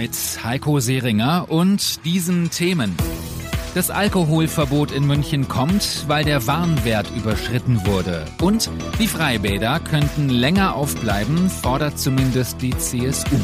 Mit Heiko Seringer und diesen Themen. Das Alkoholverbot in München kommt, weil der Warnwert überschritten wurde. Und die Freibäder könnten länger aufbleiben, fordert zumindest die CSU.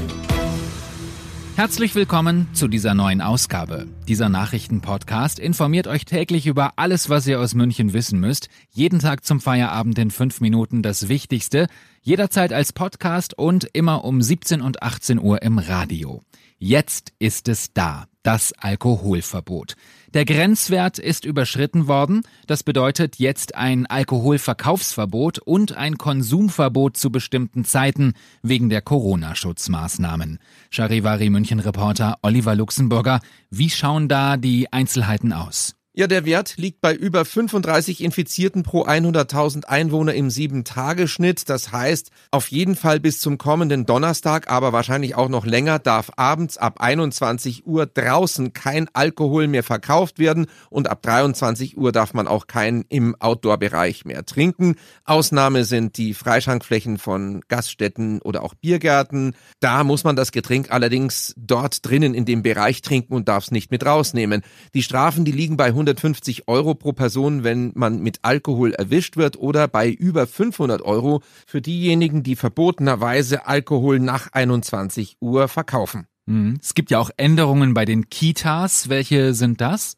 Herzlich willkommen zu dieser neuen Ausgabe. Dieser Nachrichtenpodcast informiert euch täglich über alles, was ihr aus München wissen müsst. Jeden Tag zum Feierabend in fünf Minuten das Wichtigste. Jederzeit als Podcast und immer um 17 und 18 Uhr im Radio. Jetzt ist es da, das Alkoholverbot. Der Grenzwert ist überschritten worden. Das bedeutet jetzt ein Alkoholverkaufsverbot und ein Konsumverbot zu bestimmten Zeiten wegen der Corona-Schutzmaßnahmen. Charivari München Reporter Oliver Luxemburger, wie schauen da die Einzelheiten aus? Ja, der Wert liegt bei über 35 Infizierten pro 100.000 Einwohner im 7-Tage-Schnitt. Das heißt, auf jeden Fall bis zum kommenden Donnerstag, aber wahrscheinlich auch noch länger, darf abends ab 21 Uhr draußen kein Alkohol mehr verkauft werden und ab 23 Uhr darf man auch keinen im Outdoor-Bereich mehr trinken. Ausnahme sind die Freischankflächen von Gaststätten oder auch Biergärten. Da muss man das Getränk allerdings dort drinnen in dem Bereich trinken und darf es nicht mit rausnehmen. Die Strafen, die liegen bei 150 Euro pro Person, wenn man mit Alkohol erwischt wird oder bei über 500 Euro für diejenigen, die verbotenerweise Alkohol nach 21 Uhr verkaufen. Mhm. Es gibt ja auch Änderungen bei den Kitas. Welche sind das?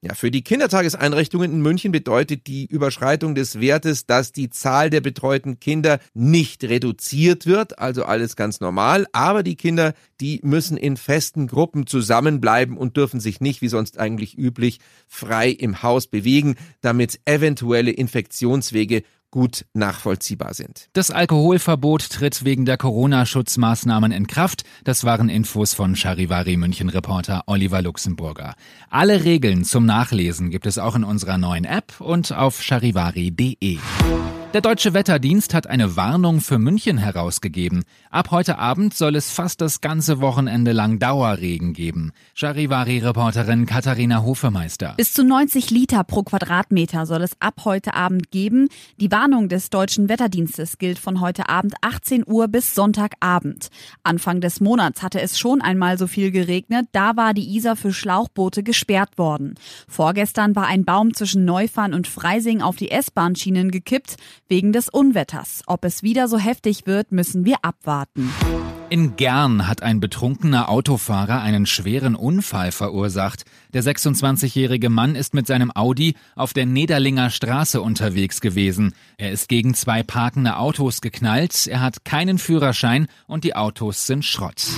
Ja, für die Kindertageseinrichtungen in München bedeutet die Überschreitung des Wertes, dass die Zahl der betreuten Kinder nicht reduziert wird, also alles ganz normal, aber die Kinder, die müssen in festen Gruppen zusammenbleiben und dürfen sich nicht, wie sonst eigentlich üblich, frei im Haus bewegen, damit eventuelle Infektionswege gut nachvollziehbar sind. Das Alkoholverbot tritt wegen der Corona-Schutzmaßnahmen in Kraft. Das waren Infos von Charivari München Reporter Oliver Luxemburger. Alle Regeln zum Nachlesen gibt es auch in unserer neuen App und auf charivari.de. Der Deutsche Wetterdienst hat eine Warnung für München herausgegeben. Ab heute Abend soll es fast das ganze Wochenende lang Dauerregen geben. Charivari-Reporterin Katharina Hofemeister. Bis zu 90 Liter pro Quadratmeter soll es ab heute Abend geben. Die Warnung des Deutschen Wetterdienstes gilt von heute Abend 18 Uhr bis Sonntagabend. Anfang des Monats hatte es schon einmal so viel geregnet. Da war die Isar für Schlauchboote gesperrt worden. Vorgestern war ein Baum zwischen Neufahren und Freising auf die S-Bahn-Schienen gekippt wegen des Unwetters. Ob es wieder so heftig wird, müssen wir abwarten. In Gern hat ein betrunkener Autofahrer einen schweren Unfall verursacht. Der 26-jährige Mann ist mit seinem Audi auf der Nederlinger Straße unterwegs gewesen. Er ist gegen zwei parkende Autos geknallt, er hat keinen Führerschein und die Autos sind Schrott.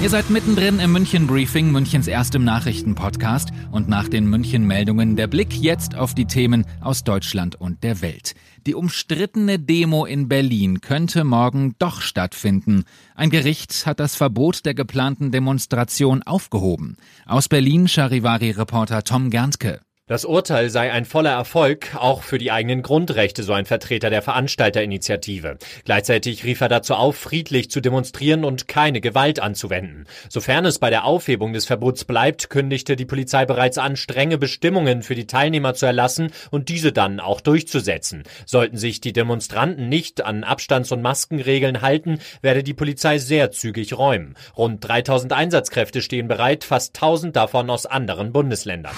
Ihr seid mittendrin im München Briefing, Münchens erstem Nachrichtenpodcast und nach den München Meldungen der Blick jetzt auf die Themen aus Deutschland und der Welt. Die umstrittene Demo in Berlin könnte morgen doch stattfinden. Ein Gericht hat das Verbot der geplanten Demonstration aufgehoben. Aus Berlin Charivari-Reporter Tom Gerntke. Das Urteil sei ein voller Erfolg, auch für die eigenen Grundrechte, so ein Vertreter der Veranstalterinitiative. Gleichzeitig rief er dazu auf, friedlich zu demonstrieren und keine Gewalt anzuwenden. Sofern es bei der Aufhebung des Verbots bleibt, kündigte die Polizei bereits an, strenge Bestimmungen für die Teilnehmer zu erlassen und diese dann auch durchzusetzen. Sollten sich die Demonstranten nicht an Abstands- und Maskenregeln halten, werde die Polizei sehr zügig räumen. Rund 3000 Einsatzkräfte stehen bereit, fast 1000 davon aus anderen Bundesländern.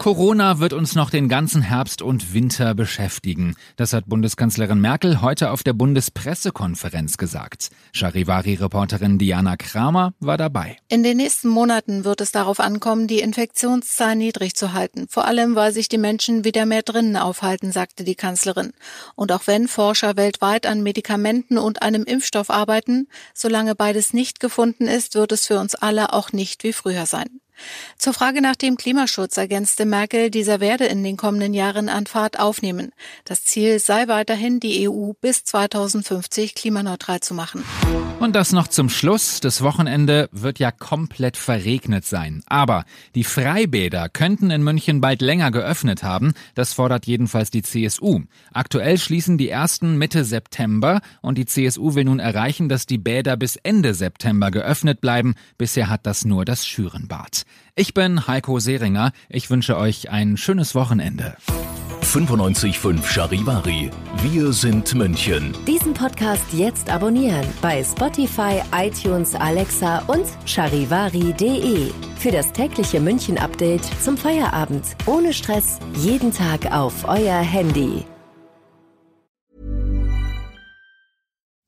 Corona wird uns noch den ganzen Herbst und Winter beschäftigen. Das hat Bundeskanzlerin Merkel heute auf der Bundespressekonferenz gesagt. Charivari-Reporterin Diana Kramer war dabei. In den nächsten Monaten wird es darauf ankommen, die Infektionszahl niedrig zu halten. Vor allem, weil sich die Menschen wieder mehr drinnen aufhalten, sagte die Kanzlerin. Und auch wenn Forscher weltweit an Medikamenten und einem Impfstoff arbeiten, solange beides nicht gefunden ist, wird es für uns alle auch nicht wie früher sein. Zur Frage nach dem Klimaschutz ergänzte Merkel, dieser werde in den kommenden Jahren an Fahrt aufnehmen. Das Ziel sei weiterhin, die EU bis 2050 klimaneutral zu machen. Und das noch zum Schluss. Das Wochenende wird ja komplett verregnet sein. Aber die Freibäder könnten in München bald länger geöffnet haben. Das fordert jedenfalls die CSU. Aktuell schließen die ersten Mitte September und die CSU will nun erreichen, dass die Bäder bis Ende September geöffnet bleiben. Bisher hat das nur das Schürenbad. Ich bin Heiko Seringer. Ich wünsche euch ein schönes Wochenende. 95.5 Charivari. Wir sind München. Diesen Podcast jetzt abonnieren bei Spotify, iTunes, Alexa und charivari.de. Für das tägliche München-Update zum Feierabend. Ohne Stress. Jeden Tag auf euer Handy.